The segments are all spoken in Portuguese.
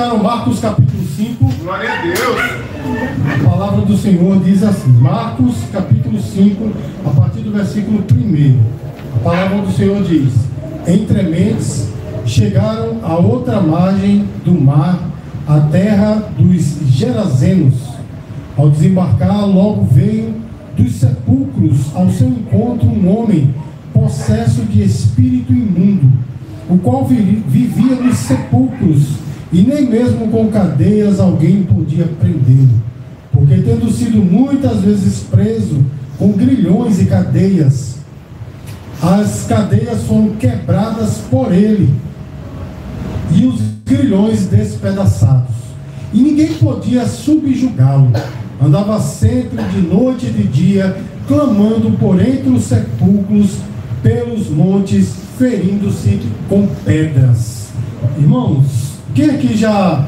acharam Marcos capítulo 5? Glória a Deus. A palavra do Senhor diz assim, Marcos capítulo 5, a partir do versículo 1. A palavra do Senhor diz: Entre mentes chegaram à outra margem do mar, a terra dos Gerazenos. Ao desembarcar, logo veio dos sepulcros ao seu encontro um homem possesso de espírito imundo, o qual vivia nos sepulcros, e nem mesmo com cadeias alguém podia prendê-lo, porque tendo sido muitas vezes preso com grilhões e cadeias, as cadeias foram quebradas por ele e os grilhões despedaçados. E ninguém podia subjugá-lo. Andava sempre de noite e de dia, clamando por entre os sepulcros, pelos montes, ferindo-se com pedras. Irmãos, quem aqui já,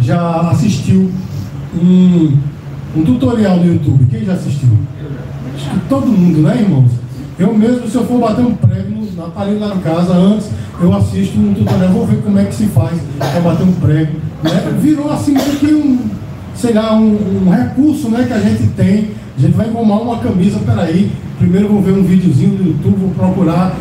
já assistiu um, um tutorial no YouTube? Quem já assistiu? Acho que todo mundo, né, irmãos? Eu mesmo, se eu for bater um prego na parede lá em casa, antes eu assisto um tutorial, vou ver como é que se faz para bater um prego. Né? Virou assim meio que um, sei lá, um, um, recurso né, que a gente tem. A gente vai engomar uma camisa, peraí, primeiro vou ver um videozinho no YouTube, vou procurar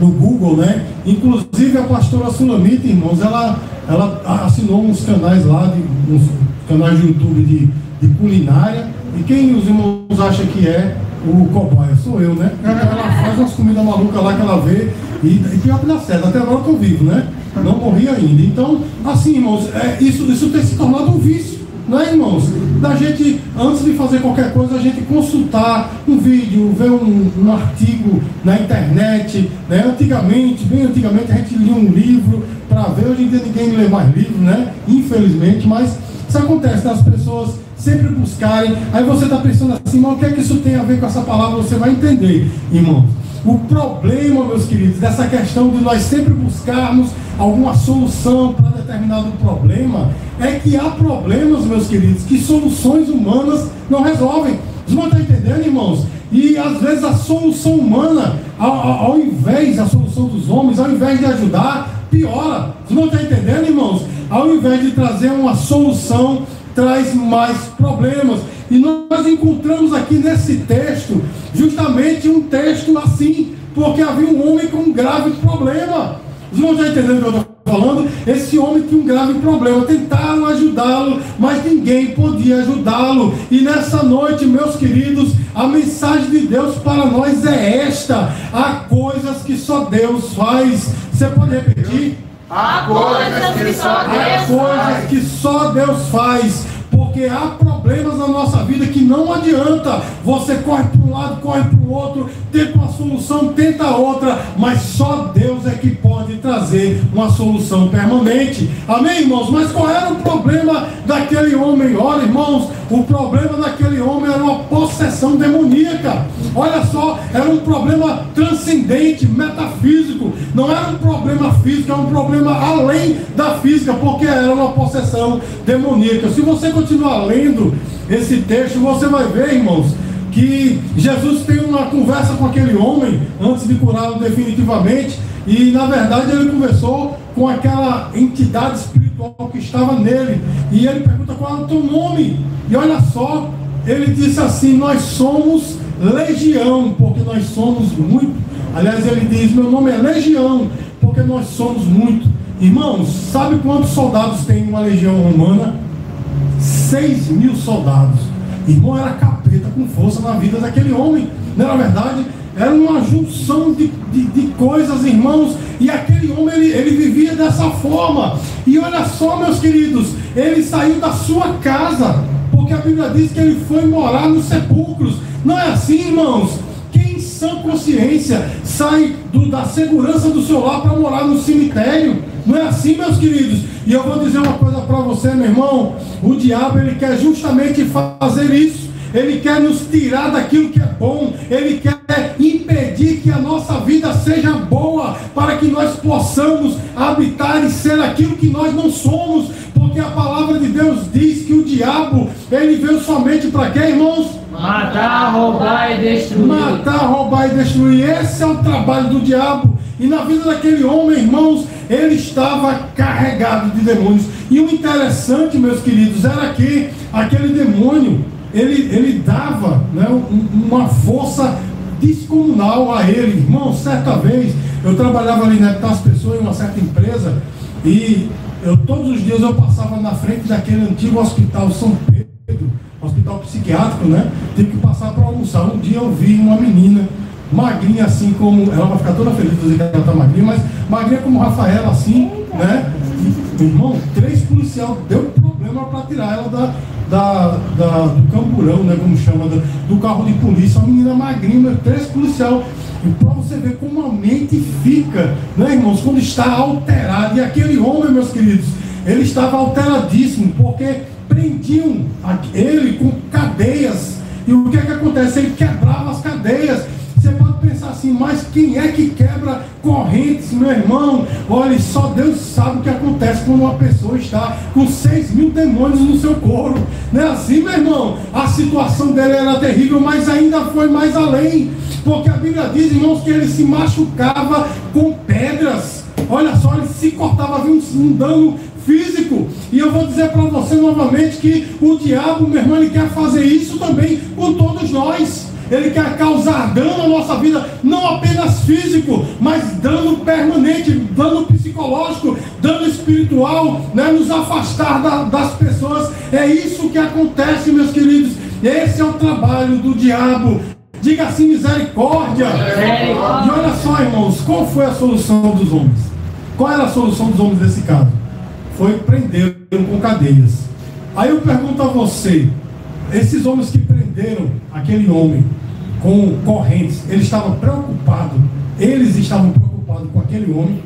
no Google, né? Inclusive a pastora Sulamita, irmãos, ela, ela assinou uns canais lá, de, uns canais de YouTube de, de culinária. E quem os irmãos acham que é o cobaia? Sou eu, né? Ela faz umas comidas malucas lá que ela vê e, e pior que dá certo, até agora eu vivo, né? Não morri ainda. Então, assim, irmãos, é, isso, isso tem se tornado um vício, não é, irmãos? Da gente, antes de fazer qualquer coisa, a gente consultar um vídeo, ver um, um artigo na internet. Né? Antigamente, bem antigamente, a gente lia um livro para ver. Hoje em dia ninguém lê mais livro, né? Infelizmente, mas isso acontece, das pessoas sempre buscarem. Aí você está pensando assim, mas o que é que isso tem a ver com essa palavra? Você vai entender, irmãos. O problema, meus queridos, dessa questão de nós sempre buscarmos alguma solução para determinado problema, é que há problemas, meus queridos, que soluções humanas não resolvem. Vocês não estão entendendo, irmãos? E às vezes a solução humana, ao, ao, ao invés da solução dos homens, ao invés de ajudar, piora. Vocês não estão entendendo, irmãos? Ao invés de trazer uma solução, traz mais problemas. E nós encontramos aqui nesse texto, justamente um texto assim, porque havia um homem com um grave problema. Os irmãos estão entendendo o que eu estou falando? Esse homem tinha um grave problema. Tentaram ajudá-lo, mas ninguém podia ajudá-lo. E nessa noite, meus queridos, a mensagem de Deus para nós é esta: há coisas que só Deus faz. Você pode repetir? Há coisas que só Deus faz. Há coisas que só Deus faz porque há problemas na nossa vida que não adianta. Você corre para um lado, corre para o outro, tenta uma solução, tenta outra, mas só Deus é que pode trazer uma solução permanente. Amém, irmãos? Mas qual era o problema daquele homem? Olha, irmãos, o problema daquele homem era uma possessão demoníaca. Olha só, era um problema transcendente, metafísico. Não era um problema físico, era um problema além da física, porque era uma possessão demoníaca. Se você continuar lendo esse texto, você vai ver, irmãos, que Jesus tem uma conversa com aquele homem antes de curá-lo definitivamente. E na verdade ele conversou com aquela entidade espiritual que estava nele. E ele pergunta qual é o teu nome. E olha só, ele disse assim: Nós somos legião, porque nós somos muito. Aliás, ele diz: Meu nome é legião, porque nós somos muito. Irmãos, sabe quantos soldados tem uma legião romana? Seis mil soldados. Irmão, era com força na vida daquele homem. Não era verdade? Era uma junção de, de, de, coisas, irmãos. E aquele homem, ele, ele vivia dessa forma. E olha só, meus queridos, ele saiu da sua casa. Porque a Bíblia diz que ele foi morar nos sepulcros. Não é assim, irmãos? Quem em sã consciência sai do, da segurança do seu lar para morar no cemitério? Não é assim, meus queridos? E eu vou dizer uma coisa para você, meu irmão. O diabo, ele quer justamente fazer isso. Ele quer nos tirar daquilo que é bom, Ele quer impedir que a nossa vida seja boa, para que nós possamos habitar e ser aquilo que nós não somos, porque a palavra de Deus diz que o diabo, ele veio somente para quê, irmãos? Matar, roubar e destruir. Matar, roubar e destruir. Esse é o trabalho do diabo. E na vida daquele homem, irmãos, ele estava carregado de demônios. E o interessante, meus queridos, era que aquele demônio, ele, ele dava né, uma força descomunal a ele. Irmão, certa vez, eu trabalhava ali na as pessoas em uma certa empresa e eu todos os dias eu passava na frente daquele antigo hospital São Pedro, hospital psiquiátrico, né? Tive que passar para almoçar. Um dia eu vi uma menina magrinha assim como. Ela vai ficar toda feliz dizer que ela está magrinha, mas magrinha como Rafaela, assim, né? irmão, três policiais deu problema para tirar ela da, da, da, do camburão, né? Como chama, do, do carro de polícia, uma menina magrinha, três policiais. E para você ver como a mente fica, né, irmãos, quando está alterada. E aquele homem, meus queridos, ele estava alteradíssimo, porque prendiam ele com cadeias. E o que é que acontece? Ele quebrava as cadeias assim, mas quem é que quebra correntes, meu irmão? Olha, só Deus sabe o que acontece quando uma pessoa está com seis mil demônios no seu corpo. Não é assim, meu irmão? A situação dele era terrível, mas ainda foi mais além. Porque a Bíblia diz, irmãos, que ele se machucava com pedras. Olha só, ele se cortava, havia um dano físico. E eu vou dizer para você novamente que o diabo, meu irmão, ele quer fazer isso também com todos nós. Ele quer causar dano à nossa vida, não apenas físico, mas dano permanente, dano psicológico, dano espiritual, né? nos afastar da, das pessoas. É isso que acontece, meus queridos. Esse é o trabalho do diabo. Diga assim: misericórdia. misericórdia. E olha só, irmãos, qual foi a solução dos homens? Qual era a solução dos homens nesse caso? Foi prender com cadeias. Aí eu pergunto a você: esses homens que prenderam aquele homem com correntes, eles estavam preocupados, eles estavam preocupados com aquele homem,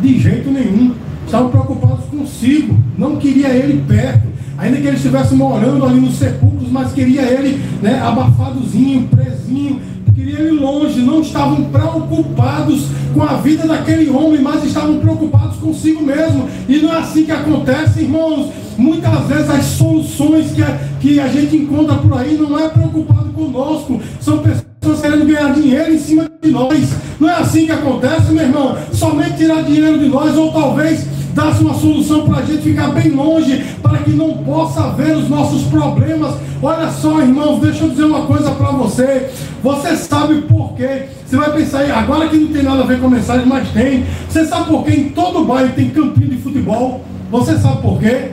de jeito nenhum, estavam preocupados consigo, não queria ele perto, ainda que ele estivesse morando ali nos sepulcros, mas queria ele né, abafadozinho, presinho, queria ele longe, não estavam preocupados com a vida daquele homem, mas estavam preocupados consigo mesmo. E não é assim que acontece, irmãos. Muitas vezes as soluções que a, que a gente encontra por aí não é preocupado conosco, são pessoas querendo ganhar dinheiro em cima de nós. Não é assim que acontece, meu irmão. Somente tirar dinheiro de nós, ou talvez dar uma solução para a gente ficar bem longe, para que não possa ver os nossos problemas. Olha só, irmãos, deixa eu dizer uma coisa para você. Você sabe por quê? Você vai pensar agora que não tem nada a ver com a mensagem, mas tem. Você sabe por quê? Em todo bairro tem campinho de futebol. Você sabe por quê?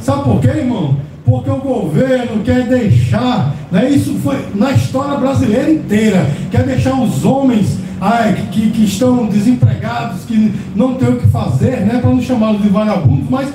Sabe por quê, irmão? Porque o governo quer deixar, né, isso foi na história brasileira inteira, quer deixar os homens ai, que, que estão desempregados, que não têm o que fazer, né, para não chamá-los de vagabundos, mas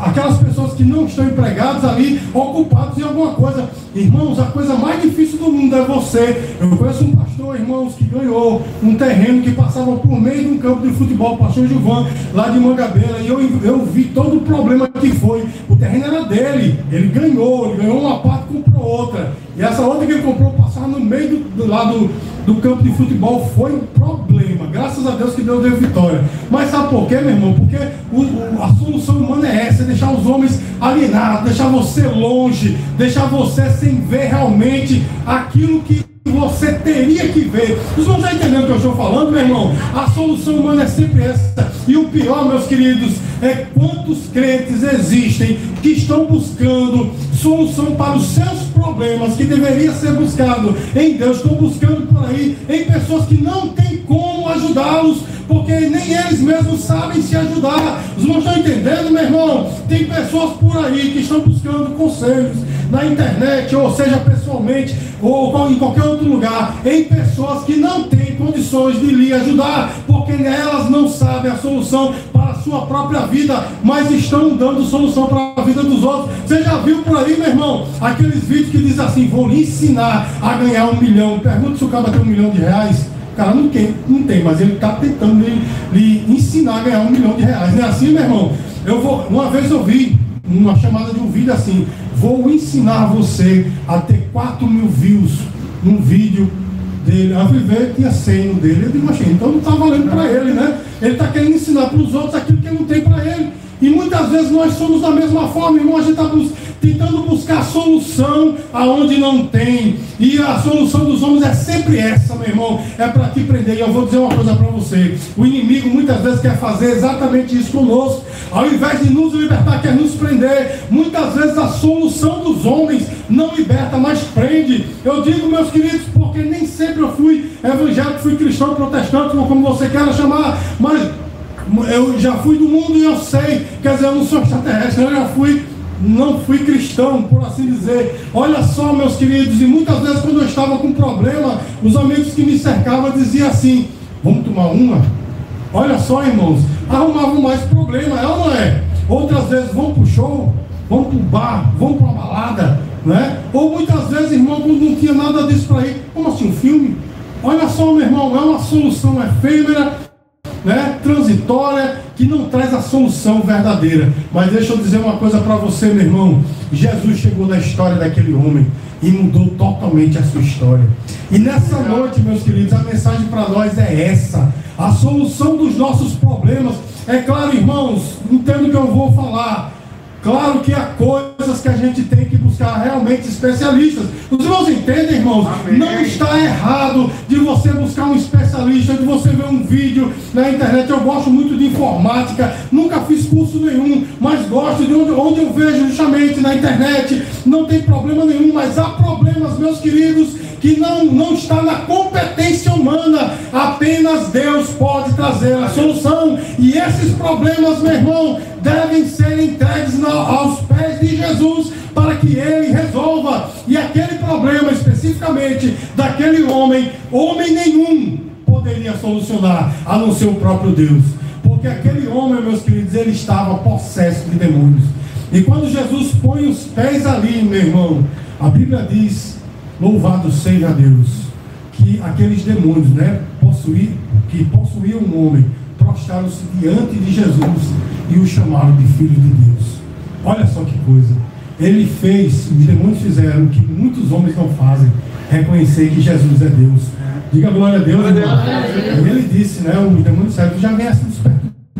aquelas pessoas que não estão empregadas ali, ocupados em alguma coisa. Irmãos, a coisa mais difícil do mundo é você. Eu conheço um pastor, irmãos, que ganhou um terreno que passava por meio de um campo de futebol, o pastor Gilvan, lá de Mangabeira, e eu, eu vi todo o problema que foi. O terreno era dele, ele ganhou, ele ganhou uma parte, comprou outra. E essa outra que ele comprou passava no meio do lado do campo de futebol foi um problema. Graças a Deus que Deus deu vitória. Mas sabe por quê, meu irmão? Porque o, o, a solução humana é essa: é deixar os homens alienados, deixar você longe, deixar você sem ver realmente aquilo que você teria que ver. Vocês não estão entendendo o que eu estou falando, meu irmão? A solução humana é sempre essa. E o pior, meus queridos, é quantos crentes existem que estão buscando solução para os seus problemas que deveria ser buscado em Deus, estão buscando por aí em pessoas que não têm como ajudá-los, porque nem eles mesmos sabem se ajudar. Os irmãos estão entendendo, meu irmão? Tem pessoas por aí que estão buscando conselhos na internet, ou seja, pessoalmente, ou em qualquer outro lugar, em pessoas que não têm condições de lhe ajudar, porque elas não sabem a solução para sua própria vida, mas estão dando solução para a vida dos outros. Você já viu por aí, meu irmão, aqueles vídeos que diz assim: vou lhe ensinar a ganhar um milhão. Pergunta se o cara tem um milhão de reais. O cara não tem, não tem mas ele está tentando lhe, lhe, ensinar a ganhar um milhão de reais. Não é assim, meu irmão? Eu vou, uma vez eu vi uma chamada de um vídeo assim: vou ensinar você a ter 4 mil views num vídeo dele. A viver tinha 100 no dele. Eu digo, então não está valendo para ele, né? Ele está querendo ensinar para os outros aquilo que não tem para ele. E muitas vezes nós somos da mesma forma, irmão. A gente está tentando buscar solução aonde não tem. E a solução dos homens é sempre essa, meu irmão, é para te prender. E eu vou dizer uma coisa para você: o inimigo muitas vezes quer fazer exatamente isso conosco, ao invés de nos libertar, quer nos prender. Muitas vezes a solução dos homens não liberta, mas prende. Eu digo, meus queridos, porque nem sempre eu fui evangélico, fui cristão, protestante, como você queira chamar, mas eu já fui do mundo e eu sei, quer dizer, eu não sou extraterrestre, eu já fui, não fui cristão, por assim dizer. Olha só, meus queridos, e muitas vezes quando eu estava com problema, os amigos que me cercavam diziam assim: vamos tomar uma? Olha só, irmãos, arrumavam mais problema, é ou não é? Outras vezes, vamos para o show, vamos para o bar, vamos para a balada, né? Ou muitas vezes, irmão, quando não tinha nada disso para ir, como assim, um filme? Olha só, meu irmão, é uma solução efêmera, né, transitória, que não traz a solução verdadeira. Mas deixa eu dizer uma coisa para você, meu irmão. Jesus chegou na história daquele homem e mudou totalmente a sua história. E nessa noite, meus queridos, a mensagem para nós é essa. A solução dos nossos problemas. É claro, irmãos, entendo que eu vou falar. Claro que há coisas que a gente tem que buscar realmente especialistas. Os irmãos entendem, irmãos? Amém. Não está errado de você buscar um especialista, de você ver um vídeo na internet. Eu gosto muito de informática, nunca fiz curso nenhum, mas gosto de onde, onde eu vejo justamente na internet. Não tem problema nenhum, mas há problemas, meus queridos, que não, não está na competência humana, apenas Deus pode trazer a solução. E esses problemas, meu irmão, devem ser entregues aos pés de Jesus para que ele resolva. E aquele problema especificamente daquele homem, homem nenhum poderia solucionar, a não ser o próprio Deus. Porque aquele homem, meus queridos, ele estava possesso de demônios. E quando Jesus põe os pés ali, meu irmão, a Bíblia diz Louvado seja Deus, que aqueles demônios, né, possuir, que possuíam um homem, prostraram-se diante de Jesus e o chamaram de filho de Deus. Olha só que coisa. Ele fez, os demônios fizeram o que muitos homens não fazem, reconhecer que Jesus é Deus. Diga glória a Deus. Deus. Ele disse, né, o demônio certo já vem assim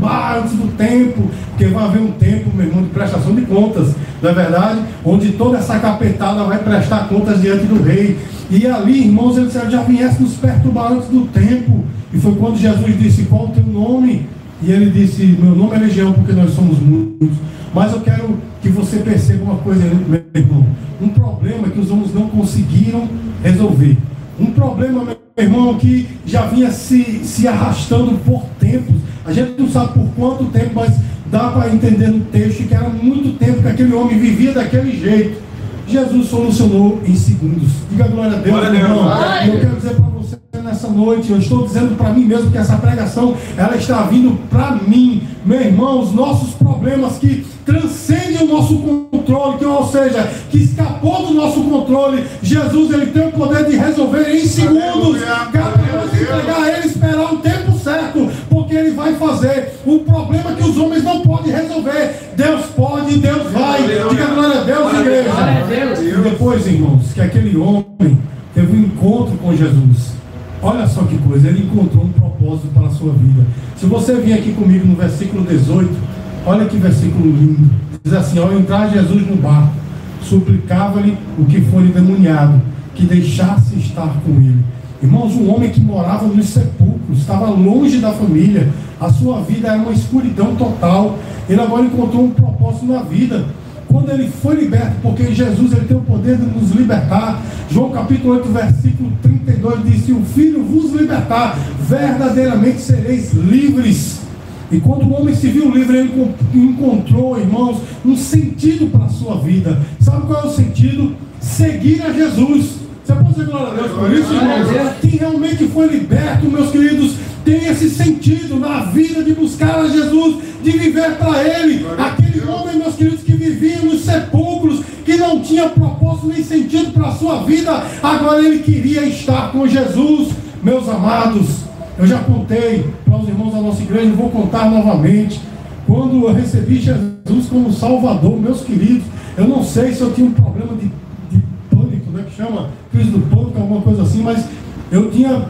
antes do tempo, porque vai haver um tempo, meu irmão, de prestação de contas, não é verdade? Onde toda essa capetada vai prestar contas diante do rei. E ali, irmãos, ele já viesse nos perturbar antes do tempo. E foi quando Jesus disse: Qual o teu nome? E ele disse: Meu nome é Legião, porque nós somos muitos. Mas eu quero que você perceba uma coisa, meu irmão: um problema que os homens não conseguiram resolver. Um problema, meu irmão, que já vinha se, se arrastando por tempos. A gente não sabe por quanto tempo, mas dá para entender no texto que era muito tempo que aquele homem vivia daquele jeito. Jesus solucionou em segundos. Diga glória a Deus, glória irmão. Deus. Eu quero dizer para você nessa noite, eu estou dizendo para mim mesmo que essa pregação ela está vindo para mim, meu irmão, os nossos problemas que transcendem o nosso controle, que, ou seja, que escapou do nosso controle. Jesus ele tem o poder de resolver em segundos. Cabe entregar a ele esperar o tempo porque ele vai fazer. O problema que os homens não podem resolver, Deus pode, Deus vai. Diga glória a Deus, igreja. E depois, irmãos, que aquele homem teve um encontro com Jesus. Olha só que coisa, ele encontrou um propósito para a sua vida. Se você vir aqui comigo no versículo 18, olha que versículo lindo. Diz assim: Ao entrar Jesus no barco, suplicava-lhe o que for endemoniado, que deixasse estar com ele. Irmãos, um homem que morava nos sepulcros, estava longe da família, a sua vida era uma escuridão total. Ele agora encontrou um propósito na vida quando ele foi liberto, porque Jesus ele tem o poder de nos libertar. João capítulo 8, versículo 32 diz: Se o Filho vos libertar, verdadeiramente sereis livres. E quando o homem se viu livre, ele encontrou, irmãos, um sentido para a sua vida. Sabe qual é o sentido? Seguir a Jesus. Você pode dizer glória a Deus por isso, irmãos? Quem realmente foi liberto, meus queridos, tem esse sentido na vida de buscar a Jesus, de viver para Ele. Aquele homem, meus queridos, que vivia nos sepulcros, que não tinha propósito nem sentido para a sua vida, agora ele queria estar com Jesus. Meus amados, eu já contei para os irmãos da nossa igreja, vou contar novamente. Quando eu recebi Jesus como Salvador, meus queridos, eu não sei se eu tinha um problema de, de pânico, né, que chama crise do pânico, alguma coisa assim, mas eu tinha,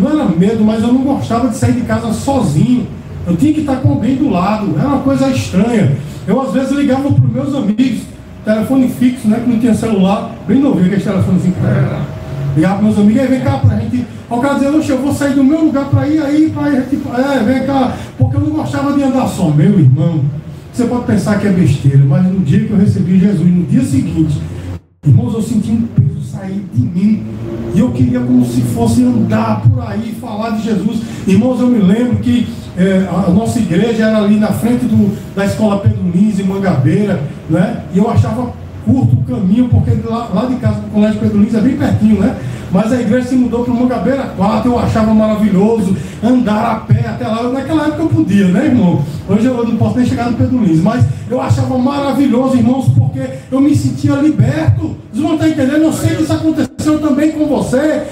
não era medo, mas eu não gostava de sair de casa sozinho. Eu tinha que estar com alguém do lado. Era uma coisa estranha. Eu às vezes ligava para os meus amigos. telefone fixo, né? Que não tinha celular, bem novinho, aquele telefone assim. Ligar para meus amigos, aí vem cá pra gente. O cara dizia, eu vou sair do meu lugar para ir aí, para tipo, é, vem cá, porque eu não gostava de andar só, meu irmão. Você pode pensar que é besteira, mas no dia que eu recebi Jesus, no dia seguinte, irmãos, eu senti um peso sair de mim. E eu queria como se fosse andar por aí, falar de Jesus. Irmãos, eu me lembro que é, a nossa igreja era ali na frente do, da escola Pedro Lins, em Mangabeira, né? E eu achava curto o caminho, porque lá, lá de casa do colégio Pedro Lins é bem pertinho, né? Mas a igreja se mudou para o Mangabeira 4, eu achava maravilhoso andar a pé até lá. Naquela época eu podia, né, irmão? Hoje eu não posso nem chegar no Pedro Lins, mas eu achava maravilhoso, irmãos, porque eu me sentia liberto. Vocês vão estar entendendo? Eu sei que isso aconteceu também com você,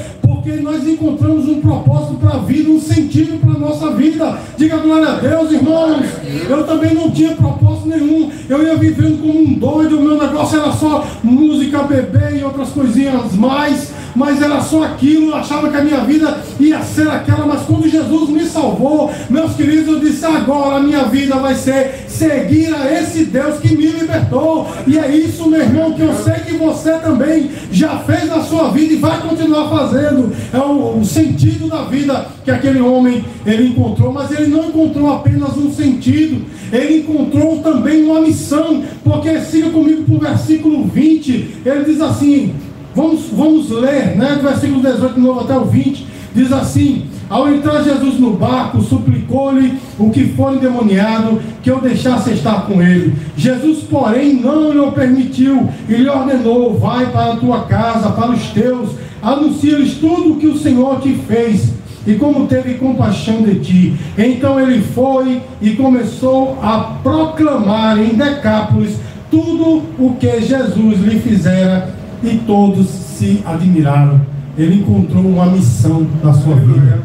porque nós encontramos um propósito para a vida, um sentido para a nossa vida. Diga glória a Deus, irmãos. Eu também não tinha propósito nenhum. Eu ia vivendo como um doido, o meu negócio era só música, beber e outras coisinhas mais mas era só aquilo, eu achava que a minha vida ia ser aquela, mas quando Jesus me salvou, meus queridos, eu disse: agora a minha vida vai ser seguir a esse Deus que me libertou, e é isso, meu irmão, que eu sei que você também já fez na sua vida e vai continuar fazendo, é o, o sentido da vida que aquele homem ele encontrou, mas ele não encontrou apenas um sentido, ele encontrou também uma missão, porque siga comigo para o versículo 20, ele diz assim: Vamos, vamos ler, né? Do versículo 18 de novo até o 20. Diz assim: Ao entrar Jesus no barco, suplicou-lhe o que for endemoniado que eu deixasse estar com ele. Jesus, porém, não lhe permitiu e lhe ordenou: Vai para a tua casa, para os teus, anuncia-lhes tudo o que o Senhor te fez e como teve compaixão de ti. Então ele foi e começou a proclamar em Decápolis tudo o que Jesus lhe fizera e todos se admiraram. Ele encontrou uma missão na sua vida.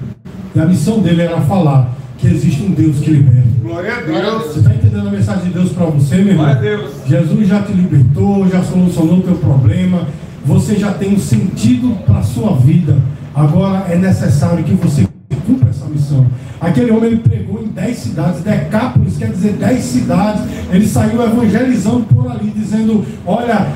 E a missão dele era falar que existe um Deus que liberta. Glória a Deus. Você está entendendo a mensagem de Deus para você, meu irmão? Jesus já te libertou, já solucionou o teu problema. Você já tem um sentido para a sua vida. Agora é necessário que você cumpra essa missão. Aquele homem ele pregou em 10 cidades, Decápolis quer dizer 10 cidades. Ele saiu evangelizando por ali, dizendo: Olha,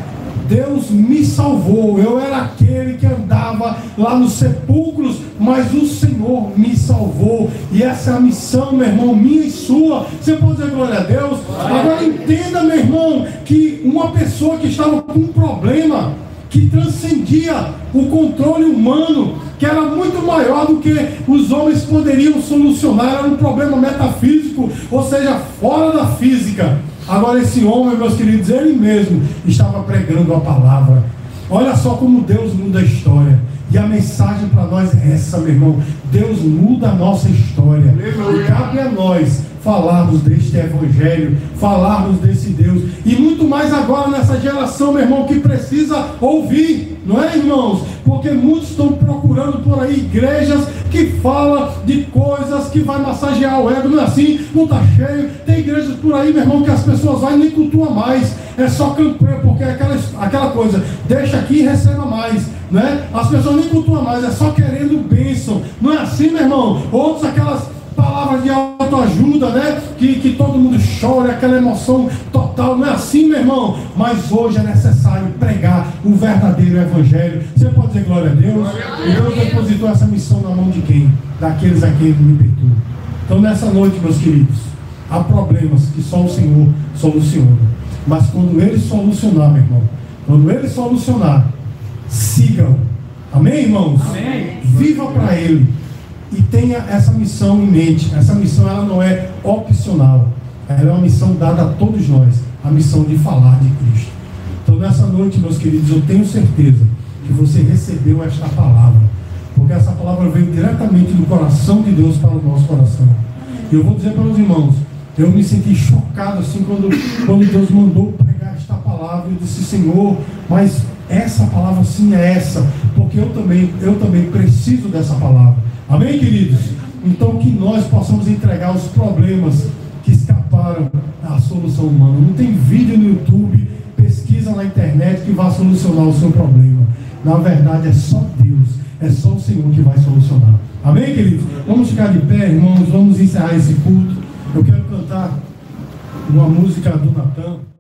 Deus me salvou. Eu era aquele que andava lá nos sepulcros, mas o Senhor me salvou. E essa é a missão, meu irmão, minha e sua. Você pode dizer glória a Deus? Agora entenda, meu irmão, que uma pessoa que estava com um problema que transcendia o controle humano, que era muito maior do que os homens poderiam solucionar, era um problema metafísico, ou seja, fora da física. Agora, esse homem, meus queridos, ele mesmo estava pregando a palavra. Olha só como Deus muda a história. E a mensagem para nós é essa, meu irmão. Deus muda a nossa história. E cabe a nós falarmos deste Evangelho, falarmos desse Deus. E muito mais agora nessa geração, meu irmão, que precisa ouvir, não é, irmãos? Porque muitos estão procurando por aí igrejas que falam de coisas que vai massagear o ego, não é assim? Não está cheio. Tem igrejas por aí, meu irmão, que as pessoas vão e nem cultuam mais. É só campanha, porque é aquela, aquela coisa, deixa aqui e receba mais. Né? As pessoas nem cultuam mais, é só querendo bênção. Não é assim, meu irmão? Outros aquelas palavras de autoajuda, né? Que, que todo mundo chora, aquela emoção total. Não é assim, meu irmão? Mas hoje é necessário pregar o verdadeiro evangelho. Você pode dizer glória a Deus? E Deus depositou essa missão na mão de quem? Daqueles a quem ele libertou. Então nessa noite, meus queridos, há problemas que só o Senhor soluciona. Mas quando ele solucionar, meu irmão, quando ele solucionar, sigam. Amém, irmãos? Amém. Viva para ele e tenha essa missão em mente. Essa missão ela não é opcional, ela é uma missão dada a todos nós, a missão de falar de Cristo. Então nessa noite, meus queridos, eu tenho certeza que você recebeu esta palavra, porque essa palavra veio diretamente do coração de Deus para o nosso coração. E eu vou dizer para os irmãos, eu me senti chocado assim quando, quando Deus mandou pregar esta palavra. Eu disse, Senhor, mas essa palavra sim é essa, porque eu também, eu também preciso dessa palavra. Amém, queridos? Então que nós possamos entregar os problemas que escaparam à solução humana. Não tem vídeo no YouTube, pesquisa na internet que vai solucionar o seu problema. Na verdade, é só Deus, é só o Senhor que vai solucionar. Amém, queridos? Vamos ficar de pé, irmãos, vamos encerrar esse culto. Eu quero cantar uma música do Natan.